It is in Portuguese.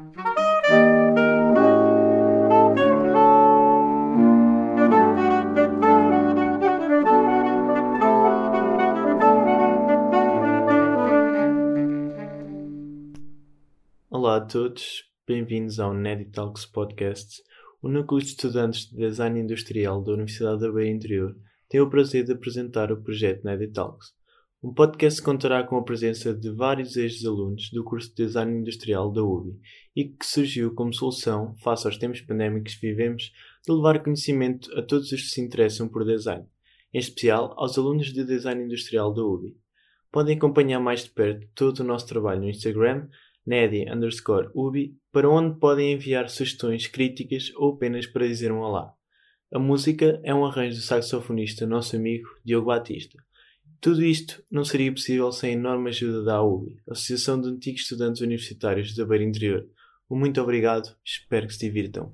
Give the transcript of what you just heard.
Olá a todos, bem-vindos ao Nedi Talks Podcast. O Núcleo de Estudantes de Design Industrial da Universidade da Bahia Interior tem o prazer de apresentar o projeto Nedi Talks. Um podcast contará com a presença de vários ex-alunos do curso de Design Industrial da UBI e que surgiu como solução, face aos tempos pandémicos que vivemos, de levar conhecimento a todos os que se interessam por design, em especial aos alunos de Design Industrial da UBI. Podem acompanhar mais de perto todo o nosso trabalho no Instagram nedi underscore ubi, para onde podem enviar sugestões, críticas ou apenas para dizer um olá. A música é um arranjo do saxofonista nosso amigo Diogo Batista. Tudo isto não seria possível sem a enorme ajuda da AUBI, Associação de Antigos Estudantes Universitários da Beira Interior. Um muito obrigado, espero que se divirtam.